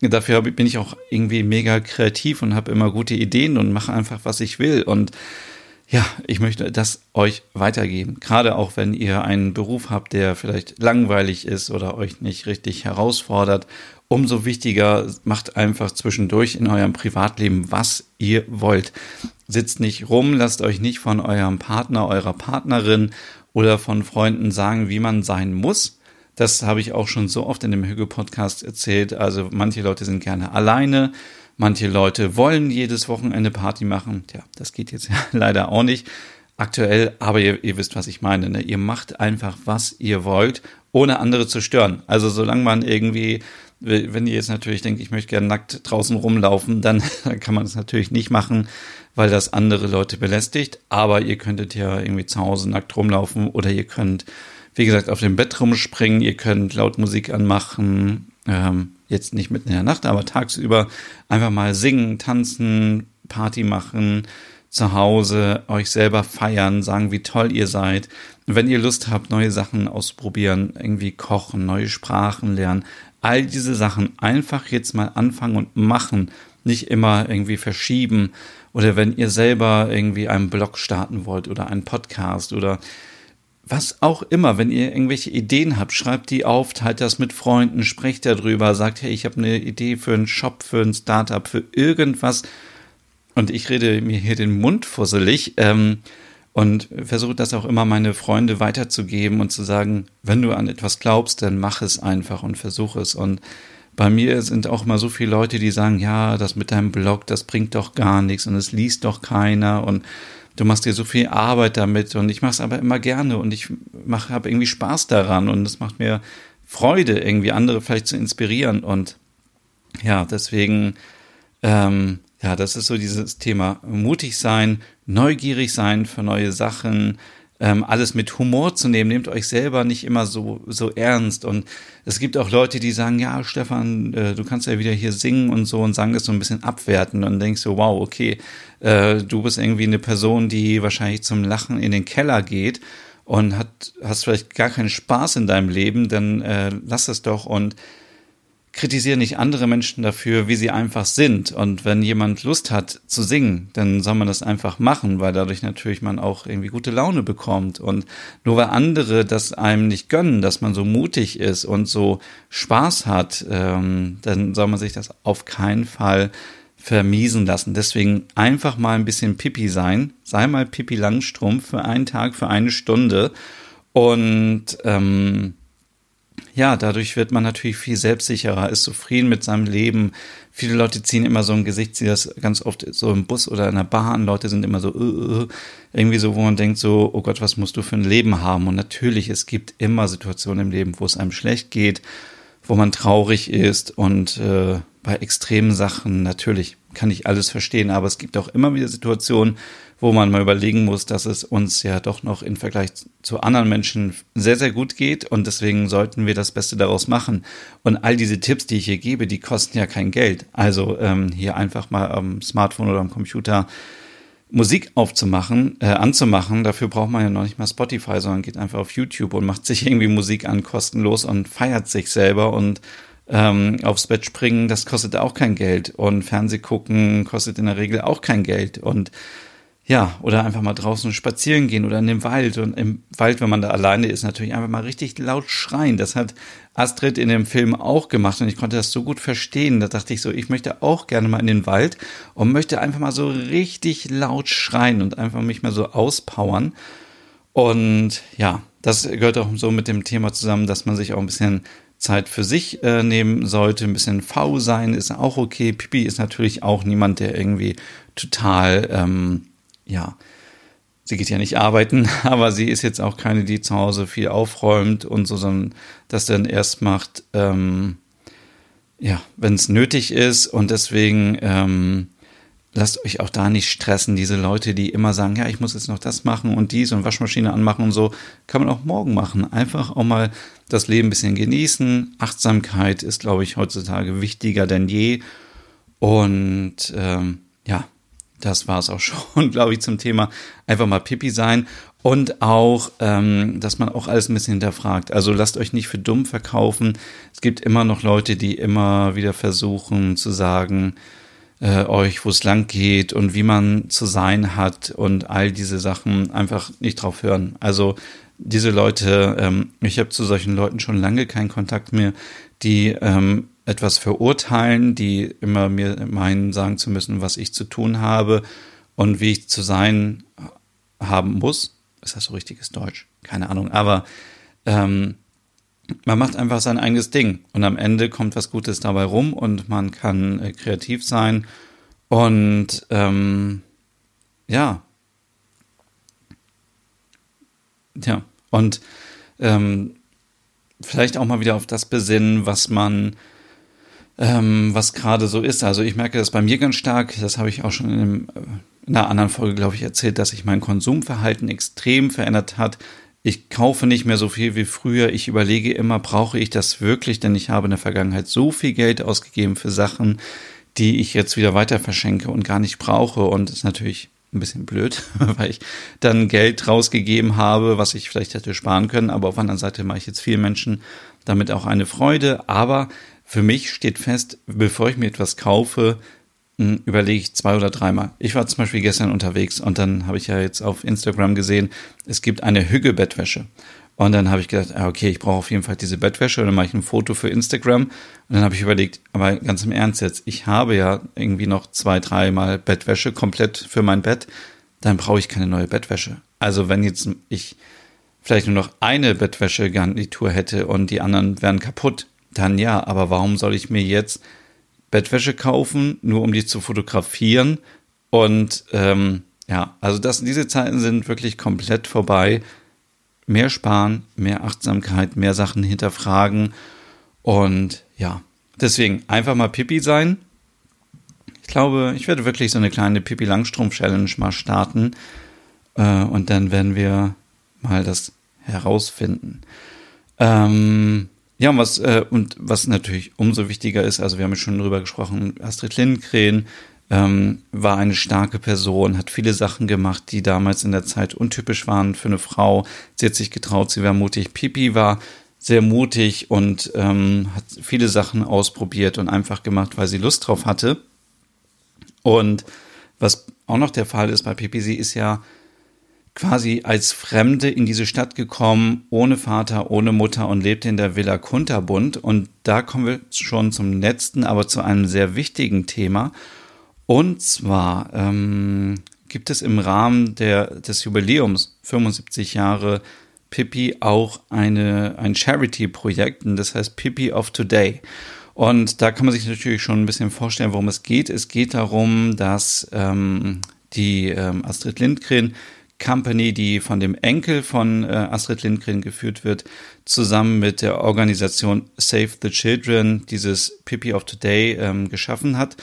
dafür bin ich auch irgendwie mega kreativ und habe immer gute Ideen und mache einfach, was ich will. Und ja, ich möchte das euch weitergeben. Gerade auch wenn ihr einen Beruf habt, der vielleicht langweilig ist oder euch nicht richtig herausfordert. Umso wichtiger macht einfach zwischendurch in eurem Privatleben, was ihr wollt. Sitzt nicht rum, lasst euch nicht von eurem Partner, eurer Partnerin oder von Freunden sagen, wie man sein muss. Das habe ich auch schon so oft in dem Hügel-Podcast erzählt. Also manche Leute sind gerne alleine, Manche Leute wollen jedes Wochenende Party machen. Ja, das geht jetzt ja leider auch nicht aktuell, aber ihr, ihr wisst, was ich meine. Ne? Ihr macht einfach, was ihr wollt, ohne andere zu stören. Also solange man irgendwie, wenn ihr jetzt natürlich denkt, ich möchte gerne nackt draußen rumlaufen, dann kann man das natürlich nicht machen, weil das andere Leute belästigt. Aber ihr könntet ja irgendwie zu Hause nackt rumlaufen oder ihr könnt, wie gesagt, auf dem Bett rumspringen, ihr könnt laut Musik anmachen. Ähm, jetzt nicht mitten in der Nacht, aber tagsüber einfach mal singen, tanzen, Party machen, zu Hause euch selber feiern, sagen, wie toll ihr seid. Und wenn ihr Lust habt, neue Sachen ausprobieren, irgendwie kochen, neue Sprachen lernen, all diese Sachen einfach jetzt mal anfangen und machen, nicht immer irgendwie verschieben. Oder wenn ihr selber irgendwie einen Blog starten wollt oder einen Podcast oder was auch immer, wenn ihr irgendwelche Ideen habt, schreibt die auf, teilt das mit Freunden, sprecht darüber, sagt, hey, ich habe eine Idee für einen Shop, für ein Startup, für irgendwas. Und ich rede mir hier den Mund fusselig ähm, und versuche das auch immer meine Freunde weiterzugeben und zu sagen, wenn du an etwas glaubst, dann mach es einfach und versuche es. Und bei mir sind auch immer so viele Leute, die sagen, ja, das mit deinem Blog, das bringt doch gar nichts und es liest doch keiner und du machst dir so viel Arbeit damit und ich mache es aber immer gerne und ich habe irgendwie Spaß daran und es macht mir Freude, irgendwie andere vielleicht zu inspirieren und ja, deswegen, ähm, ja, das ist so dieses Thema mutig sein, neugierig sein für neue Sachen, ähm, alles mit Humor zu nehmen. Nehmt euch selber nicht immer so, so ernst. Und es gibt auch Leute, die sagen, ja, Stefan, äh, du kannst ja wieder hier singen und so und sagen das so ein bisschen abwerten. Und denkst so, wow, okay, äh, du bist irgendwie eine Person, die wahrscheinlich zum Lachen in den Keller geht und hat, hast vielleicht gar keinen Spaß in deinem Leben, dann äh, lass es doch und kritisiere nicht andere Menschen dafür, wie sie einfach sind. Und wenn jemand Lust hat zu singen, dann soll man das einfach machen, weil dadurch natürlich man auch irgendwie gute Laune bekommt. Und nur weil andere das einem nicht gönnen, dass man so mutig ist und so Spaß hat, ähm, dann soll man sich das auf keinen Fall vermiesen lassen. Deswegen einfach mal ein bisschen Pipi sein. Sei mal Pipi Langstrumpf für einen Tag, für eine Stunde. Und ähm, ja, dadurch wird man natürlich viel selbstsicherer, ist zufrieden mit seinem Leben. Viele Leute ziehen immer so ein Gesicht, sie das ganz oft so im Bus oder in der Bahn. Leute sind immer so, uh, uh, irgendwie so, wo man denkt so, oh Gott, was musst du für ein Leben haben? Und natürlich, es gibt immer Situationen im Leben, wo es einem schlecht geht, wo man traurig ist und äh, bei extremen Sachen natürlich kann ich alles verstehen, aber es gibt auch immer wieder Situationen, wo man mal überlegen muss, dass es uns ja doch noch im Vergleich zu anderen Menschen sehr, sehr gut geht und deswegen sollten wir das Beste daraus machen. Und all diese Tipps, die ich hier gebe, die kosten ja kein Geld. Also ähm, hier einfach mal am Smartphone oder am Computer Musik aufzumachen, äh, anzumachen, dafür braucht man ja noch nicht mal Spotify, sondern geht einfach auf YouTube und macht sich irgendwie Musik an, kostenlos und feiert sich selber und ähm, aufs Bett springen, das kostet auch kein Geld und Fernseh gucken kostet in der Regel auch kein Geld und ja, oder einfach mal draußen spazieren gehen oder in den Wald. Und im Wald, wenn man da alleine ist, natürlich einfach mal richtig laut schreien. Das hat Astrid in dem Film auch gemacht und ich konnte das so gut verstehen. Da dachte ich so, ich möchte auch gerne mal in den Wald und möchte einfach mal so richtig laut schreien und einfach mich mal so auspowern. Und ja, das gehört auch so mit dem Thema zusammen, dass man sich auch ein bisschen Zeit für sich äh, nehmen sollte. Ein bisschen faul sein ist auch okay. Pipi ist natürlich auch niemand, der irgendwie total ähm, ja, sie geht ja nicht arbeiten, aber sie ist jetzt auch keine, die zu Hause viel aufräumt und so, sondern das dann erst macht, ähm, ja, wenn es nötig ist und deswegen ähm, lasst euch auch da nicht stressen. Diese Leute, die immer sagen, ja, ich muss jetzt noch das machen und dies und Waschmaschine anmachen und so, kann man auch morgen machen. Einfach auch mal das Leben ein bisschen genießen. Achtsamkeit ist, glaube ich, heutzutage wichtiger denn je. Und ähm, ja, das war es auch schon, glaube ich, zum Thema einfach mal Pipi sein. Und auch, ähm, dass man auch alles ein bisschen hinterfragt. Also lasst euch nicht für dumm verkaufen. Es gibt immer noch Leute, die immer wieder versuchen zu sagen, äh, euch, wo es lang geht und wie man zu sein hat und all diese Sachen einfach nicht drauf hören. Also diese Leute, ähm, ich habe zu solchen Leuten schon lange keinen Kontakt mehr, die ähm, etwas verurteilen, die immer mir meinen, sagen zu müssen, was ich zu tun habe und wie ich zu sein haben muss. Ist das so richtiges Deutsch? Keine Ahnung. Aber ähm, man macht einfach sein eigenes Ding und am Ende kommt was Gutes dabei rum und man kann äh, kreativ sein und ähm, ja, ja und ähm, vielleicht auch mal wieder auf das besinnen, was man ähm, was gerade so ist. Also ich merke das bei mir ganz stark, das habe ich auch schon in, einem, äh, in einer anderen Folge, glaube ich, erzählt, dass sich mein Konsumverhalten extrem verändert hat. Ich kaufe nicht mehr so viel wie früher. Ich überlege immer, brauche ich das wirklich? Denn ich habe in der Vergangenheit so viel Geld ausgegeben für Sachen, die ich jetzt wieder weiter verschenke und gar nicht brauche. Und ist natürlich ein bisschen blöd, weil ich dann Geld rausgegeben habe, was ich vielleicht hätte sparen können. Aber auf der anderen Seite mache ich jetzt vielen Menschen damit auch eine Freude. Aber für mich steht fest, bevor ich mir etwas kaufe, hm, überlege ich zwei oder dreimal. Ich war zum Beispiel gestern unterwegs und dann habe ich ja jetzt auf Instagram gesehen, es gibt eine Hügge-Bettwäsche. Und dann habe ich gedacht, ah, okay, ich brauche auf jeden Fall diese Bettwäsche. Und dann mache ich ein Foto für Instagram. Und dann habe ich überlegt, aber ganz im Ernst jetzt, ich habe ja irgendwie noch zwei, dreimal Bettwäsche komplett für mein Bett. Dann brauche ich keine neue Bettwäsche. Also wenn jetzt ich vielleicht nur noch eine Bettwäsche-Garnitur hätte und die anderen wären kaputt, dann ja, aber warum soll ich mir jetzt Bettwäsche kaufen, nur um die zu fotografieren? Und ähm, ja, also das, diese Zeiten sind wirklich komplett vorbei. Mehr sparen, mehr Achtsamkeit, mehr Sachen hinterfragen. Und ja, deswegen einfach mal Pipi sein. Ich glaube, ich werde wirklich so eine kleine Pipi Langstrumpf Challenge mal starten. Äh, und dann werden wir mal das herausfinden. Ähm, ja, und was, äh, und was natürlich umso wichtiger ist, also wir haben ja schon drüber gesprochen, Astrid Lindgren ähm, war eine starke Person, hat viele Sachen gemacht, die damals in der Zeit untypisch waren für eine Frau. Sie hat sich getraut, sie war mutig. Pipi war sehr mutig und ähm, hat viele Sachen ausprobiert und einfach gemacht, weil sie Lust drauf hatte. Und was auch noch der Fall ist bei Pipi, sie ist ja quasi als Fremde in diese Stadt gekommen, ohne Vater, ohne Mutter und lebte in der Villa Kunterbund. Und da kommen wir schon zum letzten, aber zu einem sehr wichtigen Thema. Und zwar ähm, gibt es im Rahmen der, des Jubiläums 75 Jahre Pippi auch eine, ein Charity-Projekt, das heißt Pippi of Today. Und da kann man sich natürlich schon ein bisschen vorstellen, worum es geht. Es geht darum, dass ähm, die ähm, Astrid Lindgren Company, die von dem Enkel von äh, Astrid Lindgren geführt wird, zusammen mit der Organisation Save the Children dieses Pippi of Today ähm, geschaffen hat.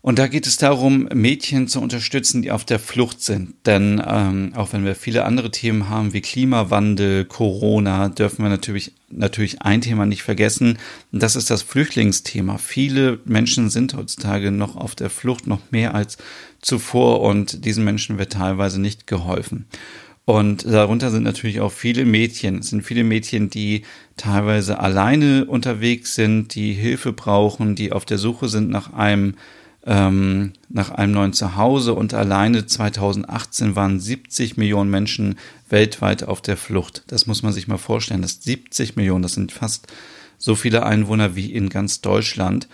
Und da geht es darum, Mädchen zu unterstützen, die auf der Flucht sind. Denn ähm, auch wenn wir viele andere Themen haben wie Klimawandel, Corona, dürfen wir natürlich, natürlich ein Thema nicht vergessen. Das ist das Flüchtlingsthema. Viele Menschen sind heutzutage noch auf der Flucht, noch mehr als zuvor. Und diesen Menschen wird teilweise nicht geholfen. Und darunter sind natürlich auch viele Mädchen. Es sind viele Mädchen, die teilweise alleine unterwegs sind, die Hilfe brauchen, die auf der Suche sind nach einem ähm, nach einem neuen Zuhause und alleine 2018 waren 70 Millionen Menschen weltweit auf der Flucht. Das muss man sich mal vorstellen. Das 70 Millionen, das sind fast so viele Einwohner wie in ganz Deutschland.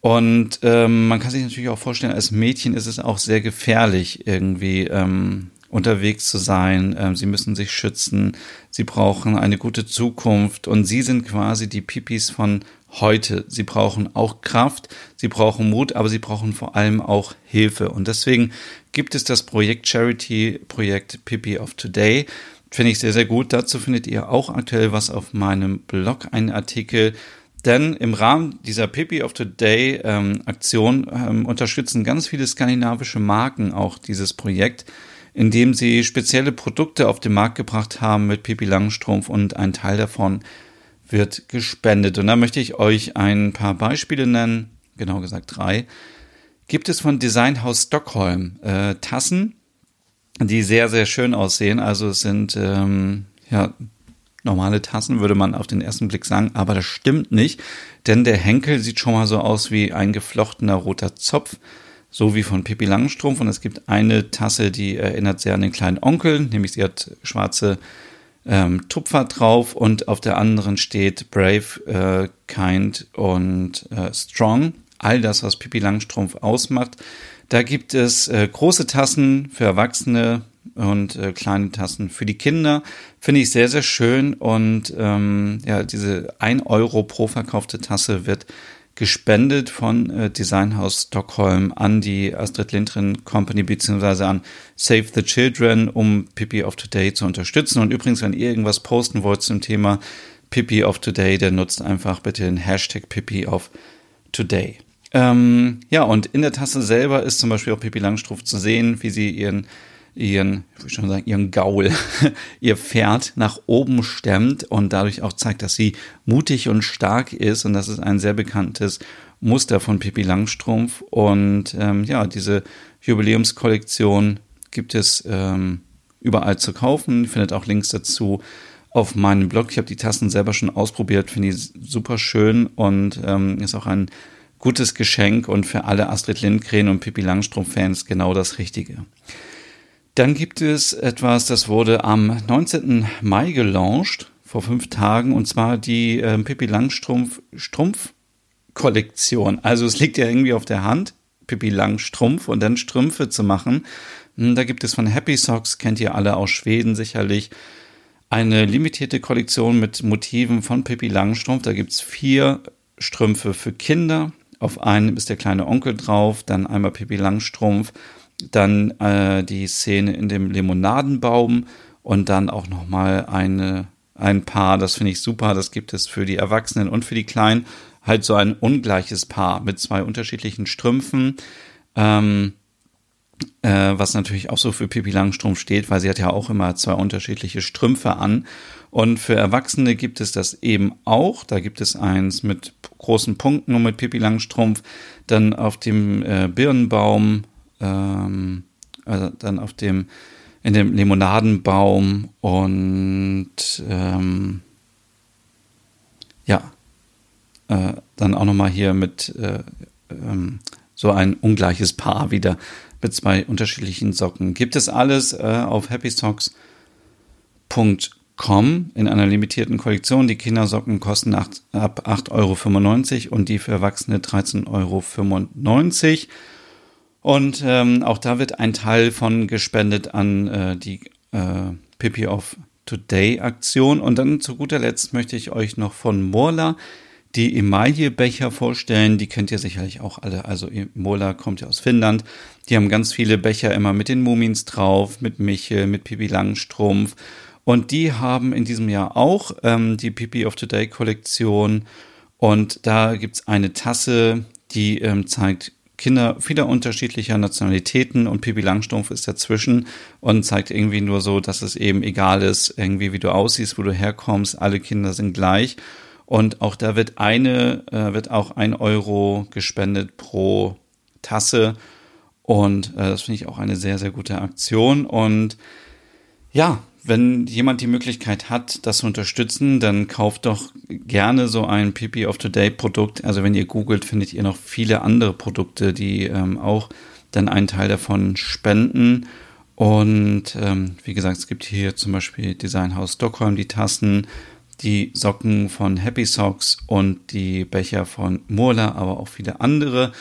Und ähm, man kann sich natürlich auch vorstellen, als Mädchen ist es auch sehr gefährlich, irgendwie ähm, unterwegs zu sein. Ähm, sie müssen sich schützen. Sie brauchen eine gute Zukunft. Und sie sind quasi die Pipis von heute. Sie brauchen auch Kraft, sie brauchen Mut, aber sie brauchen vor allem auch Hilfe. Und deswegen gibt es das Projekt Charity, Projekt Pippi of Today. Finde ich sehr, sehr gut. Dazu findet ihr auch aktuell was auf meinem Blog, einen Artikel. Denn im Rahmen dieser Pippi of Today ähm, Aktion ähm, unterstützen ganz viele skandinavische Marken auch dieses Projekt, indem sie spezielle Produkte auf den Markt gebracht haben mit Pippi Langstrumpf und ein Teil davon wird gespendet. Und da möchte ich euch ein paar Beispiele nennen, genau gesagt drei. Gibt es von Designhaus Stockholm äh, Tassen, die sehr, sehr schön aussehen. Also es sind ähm, ja normale Tassen, würde man auf den ersten Blick sagen, aber das stimmt nicht, denn der Henkel sieht schon mal so aus wie ein geflochtener roter Zopf, so wie von Pippi Langstrumpf. Und es gibt eine Tasse, die erinnert sehr an den kleinen Onkel, nämlich sie hat schwarze ähm, Tupfer drauf und auf der anderen steht Brave, äh, Kind und äh, Strong. All das, was Pippi Langstrumpf ausmacht. Da gibt es äh, große Tassen für Erwachsene und äh, kleine Tassen für die Kinder. Finde ich sehr, sehr schön. Und ähm, ja, diese 1 Euro pro verkaufte Tasse wird gespendet von äh, Designhaus Stockholm an die Astrid Lindgren Company beziehungsweise an Save the Children, um Pippi of Today zu unterstützen. Und übrigens, wenn ihr irgendwas posten wollt zum Thema Pippi of Today, dann nutzt einfach bitte den Hashtag Pippi of Today. Ähm, ja, und in der Tasse selber ist zum Beispiel auch Pippi Langstrumpf zu sehen, wie sie ihren ihren, ich würde schon sagen, ihren Gaul, ihr Pferd nach oben stemmt und dadurch auch zeigt, dass sie mutig und stark ist. Und das ist ein sehr bekanntes Muster von Pippi Langstrumpf. Und ähm, ja, diese Jubiläumskollektion gibt es ähm, überall zu kaufen. Findet auch Links dazu auf meinem Blog. Ich habe die Tassen selber schon ausprobiert, finde ich super schön und ähm, ist auch ein gutes Geschenk und für alle Astrid Lindgren und Pippi Langstrumpf-Fans genau das Richtige. Dann gibt es etwas, das wurde am 19. Mai gelauncht, vor fünf Tagen, und zwar die äh, Pippi Langstrumpf Strumpf-Kollektion. Also es liegt ja irgendwie auf der Hand, Pippi Langstrumpf und dann Strümpfe zu machen. Hm, da gibt es von Happy Socks, kennt ihr alle aus Schweden sicherlich, eine limitierte Kollektion mit Motiven von Pippi Langstrumpf. Da gibt es vier Strümpfe für Kinder. Auf einem ist der kleine Onkel drauf, dann einmal Pippi Langstrumpf dann äh, die Szene in dem Limonadenbaum und dann auch noch mal eine ein Paar, das finde ich super, das gibt es für die Erwachsenen und für die Kleinen, halt so ein ungleiches Paar mit zwei unterschiedlichen Strümpfen, ähm, äh, was natürlich auch so für Pippi Langstrumpf steht, weil sie hat ja auch immer zwei unterschiedliche Strümpfe an. Und für Erwachsene gibt es das eben auch. Da gibt es eins mit großen Punkten und mit Pippi Langstrumpf. Dann auf dem äh, Birnenbaum ähm, also dann auf dem, in dem Limonadenbaum und ähm, ja, äh, dann auch nochmal hier mit äh, ähm, so ein ungleiches Paar wieder mit zwei unterschiedlichen Socken. Gibt es alles äh, auf happysocks.com in einer limitierten Kollektion. Die Kindersocken kosten 8, ab 8,95 Euro und die für Erwachsene 13,95 Euro. Und ähm, auch da wird ein Teil von gespendet an äh, die äh, Pippi of Today Aktion. Und dann zu guter Letzt möchte ich euch noch von Morla die Emaille-Becher vorstellen. Die kennt ihr sicherlich auch alle. Also Morla kommt ja aus Finnland. Die haben ganz viele Becher immer mit den Mumins drauf, mit Michel, mit Pippi Langstrumpf. Und die haben in diesem Jahr auch ähm, die Pippi of Today Kollektion. Und da gibt's eine Tasse, die ähm, zeigt Kinder vieler unterschiedlicher Nationalitäten und Pippi Langstrumpf ist dazwischen und zeigt irgendwie nur so, dass es eben egal ist, irgendwie wie du aussiehst, wo du herkommst, alle Kinder sind gleich. Und auch da wird eine, äh, wird auch ein Euro gespendet pro Tasse. Und äh, das finde ich auch eine sehr, sehr gute Aktion. Und ja, wenn jemand die Möglichkeit hat, das zu unterstützen, dann kauft doch gerne so ein PP of Today Produkt. Also wenn ihr googelt, findet ihr noch viele andere Produkte, die ähm, auch dann einen Teil davon spenden. Und ähm, wie gesagt, es gibt hier zum Beispiel Designhaus Stockholm, die Tassen, die Socken von Happy Socks und die Becher von Murla, aber auch viele andere.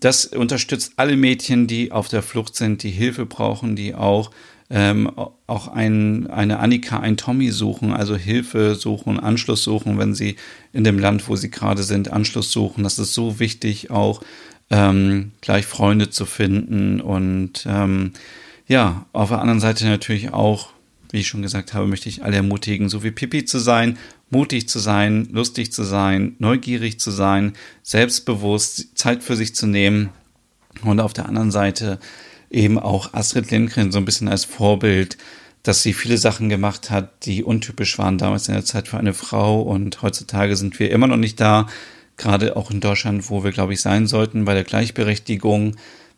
Das unterstützt alle Mädchen, die auf der Flucht sind, die Hilfe brauchen, die auch ähm, auch ein, eine Annika, ein Tommy suchen, also Hilfe suchen, Anschluss suchen, wenn sie in dem Land, wo sie gerade sind, Anschluss suchen. Das ist so wichtig, auch ähm, gleich Freunde zu finden. Und ähm, ja, auf der anderen Seite natürlich auch, wie ich schon gesagt habe, möchte ich alle ermutigen, so wie Pippi zu sein, mutig zu sein, lustig zu sein, neugierig zu sein, selbstbewusst Zeit für sich zu nehmen und auf der anderen Seite eben auch Astrid Lindgren so ein bisschen als Vorbild, dass sie viele Sachen gemacht hat, die untypisch waren damals in der Zeit für eine Frau und heutzutage sind wir immer noch nicht da, gerade auch in Deutschland, wo wir, glaube ich, sein sollten bei der Gleichberechtigung.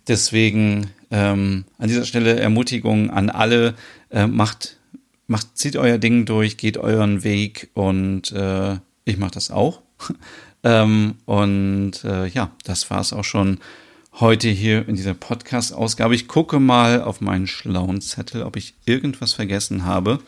Deswegen ähm, an dieser Stelle Ermutigung an alle, äh, macht, macht, zieht euer Ding durch, geht euren Weg und äh, ich mache das auch. ähm, und äh, ja, das war es auch schon heute hier in dieser Podcast-Ausgabe. Ich gucke mal auf meinen schlauen Zettel, ob ich irgendwas vergessen habe.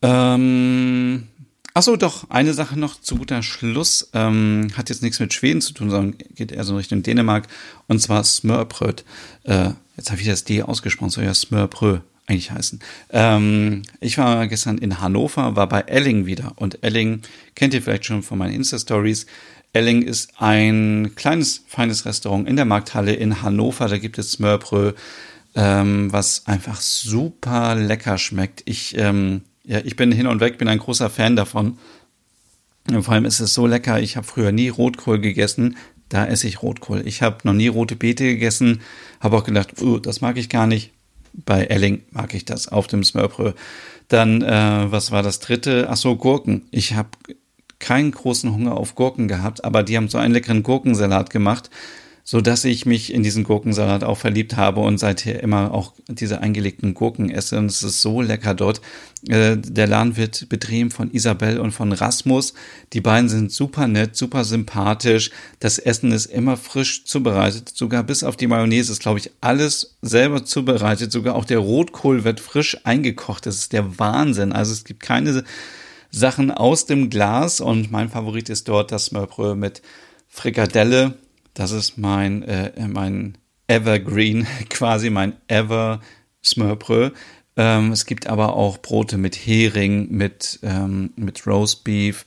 Ähm, Achso, doch, eine Sache noch zu guter Schluss. Ähm, hat jetzt nichts mit Schweden zu tun, sondern geht eher so Richtung Dänemark. Und zwar Smørbrød. Äh, jetzt habe ich das D ausgesprochen, soll ja Smørbrød eigentlich heißen. Ähm, ich war gestern in Hannover, war bei Elling wieder. Und Elling kennt ihr vielleicht schon von meinen Insta-Stories. Elling ist ein kleines, feines Restaurant in der Markthalle in Hannover. Da gibt es Smørbrød, ähm, was einfach super lecker schmeckt. Ich, ähm, ja, ich bin hin und weg, bin ein großer Fan davon. Und vor allem ist es so lecker. Ich habe früher nie Rotkohl gegessen. Da esse ich Rotkohl. Ich habe noch nie rote Beete gegessen. Habe auch gedacht, uh, das mag ich gar nicht. Bei Elling mag ich das auf dem Smørbrød. Dann, äh, was war das dritte? Ach so, Gurken. Ich habe keinen großen Hunger auf Gurken gehabt, aber die haben so einen leckeren Gurkensalat gemacht, so dass ich mich in diesen Gurkensalat auch verliebt habe und seither immer auch diese eingelegten Gurken esse und es ist so lecker dort. Äh, der Laden wird betrieben von Isabel und von Rasmus. Die beiden sind super nett, super sympathisch. Das Essen ist immer frisch zubereitet, sogar bis auf die Mayonnaise ist, glaube ich, alles selber zubereitet. Sogar auch der Rotkohl wird frisch eingekocht. Das ist der Wahnsinn. Also es gibt keine Sachen aus dem Glas und mein Favorit ist dort das Smørbrød mit Frikadelle. Das ist mein, äh, mein Evergreen, quasi mein Ever Smørbrød. Ähm, es gibt aber auch Brote mit Hering, mit, ähm, mit Roastbeef,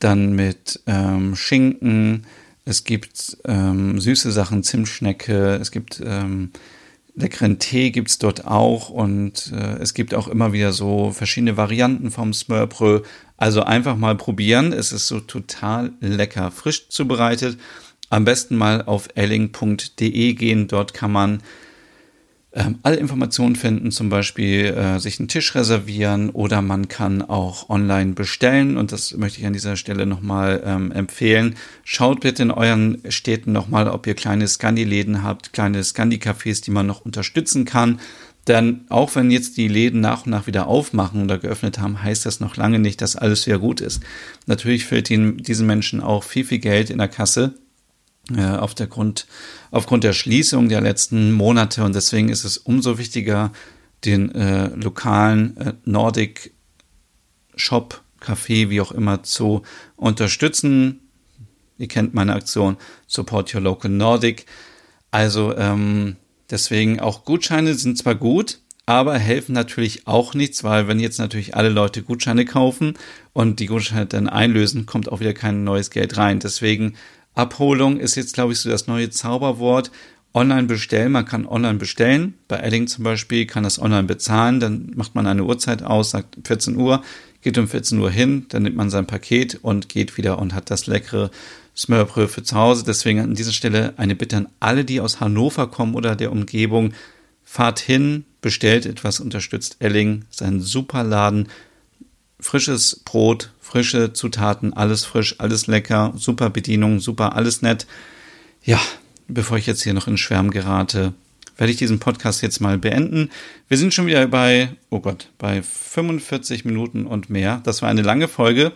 dann mit ähm, Schinken. Es gibt ähm, süße Sachen, Zimtschnecke. Es gibt ähm, leckeren Tee gibt's dort auch und äh, es gibt auch immer wieder so verschiedene Varianten vom Smørbrød. Also einfach mal probieren. Es ist so total lecker, frisch zubereitet. Am besten mal auf elling.de gehen. Dort kann man ähm, alle Informationen finden, zum Beispiel äh, sich einen Tisch reservieren oder man kann auch online bestellen und das möchte ich an dieser Stelle nochmal ähm, empfehlen. Schaut bitte in euren Städten nochmal, ob ihr kleine Scandi-Läden habt, kleine Scandi-Cafés, die man noch unterstützen kann. Denn auch wenn jetzt die Läden nach und nach wieder aufmachen oder geöffnet haben, heißt das noch lange nicht, dass alles wieder gut ist. Natürlich fehlt ihnen, diesen Menschen auch viel, viel Geld in der Kasse auf der Grund, aufgrund der Schließung der letzten Monate und deswegen ist es umso wichtiger, den äh, lokalen äh, Nordic Shop, Café, wie auch immer, zu unterstützen. Ihr kennt meine Aktion Support Your Local Nordic. Also ähm, deswegen auch Gutscheine sind zwar gut, aber helfen natürlich auch nichts, weil wenn jetzt natürlich alle Leute Gutscheine kaufen und die Gutscheine dann einlösen, kommt auch wieder kein neues Geld rein. Deswegen Abholung ist jetzt, glaube ich, so das neue Zauberwort. Online bestellen, man kann online bestellen. Bei Edding zum Beispiel kann das online bezahlen, dann macht man eine Uhrzeit aus, sagt 14 Uhr, geht um 14 Uhr hin, dann nimmt man sein Paket und geht wieder und hat das leckere Smørbrød für zu Hause. Deswegen an dieser Stelle eine Bitte an alle, die aus Hannover kommen oder der Umgebung. Fahrt hin, bestellt etwas, unterstützt Elling, sein super Laden. Frisches Brot, frische Zutaten, alles frisch, alles lecker, super Bedienung, super, alles nett. Ja, bevor ich jetzt hier noch in Schwärm gerate, werde ich diesen Podcast jetzt mal beenden. Wir sind schon wieder bei, oh Gott, bei 45 Minuten und mehr. Das war eine lange Folge.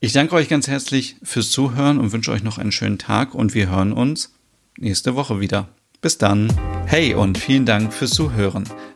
Ich danke euch ganz herzlich fürs Zuhören und wünsche euch noch einen schönen Tag und wir hören uns nächste Woche wieder. Bis dann. Hey und vielen Dank fürs Zuhören.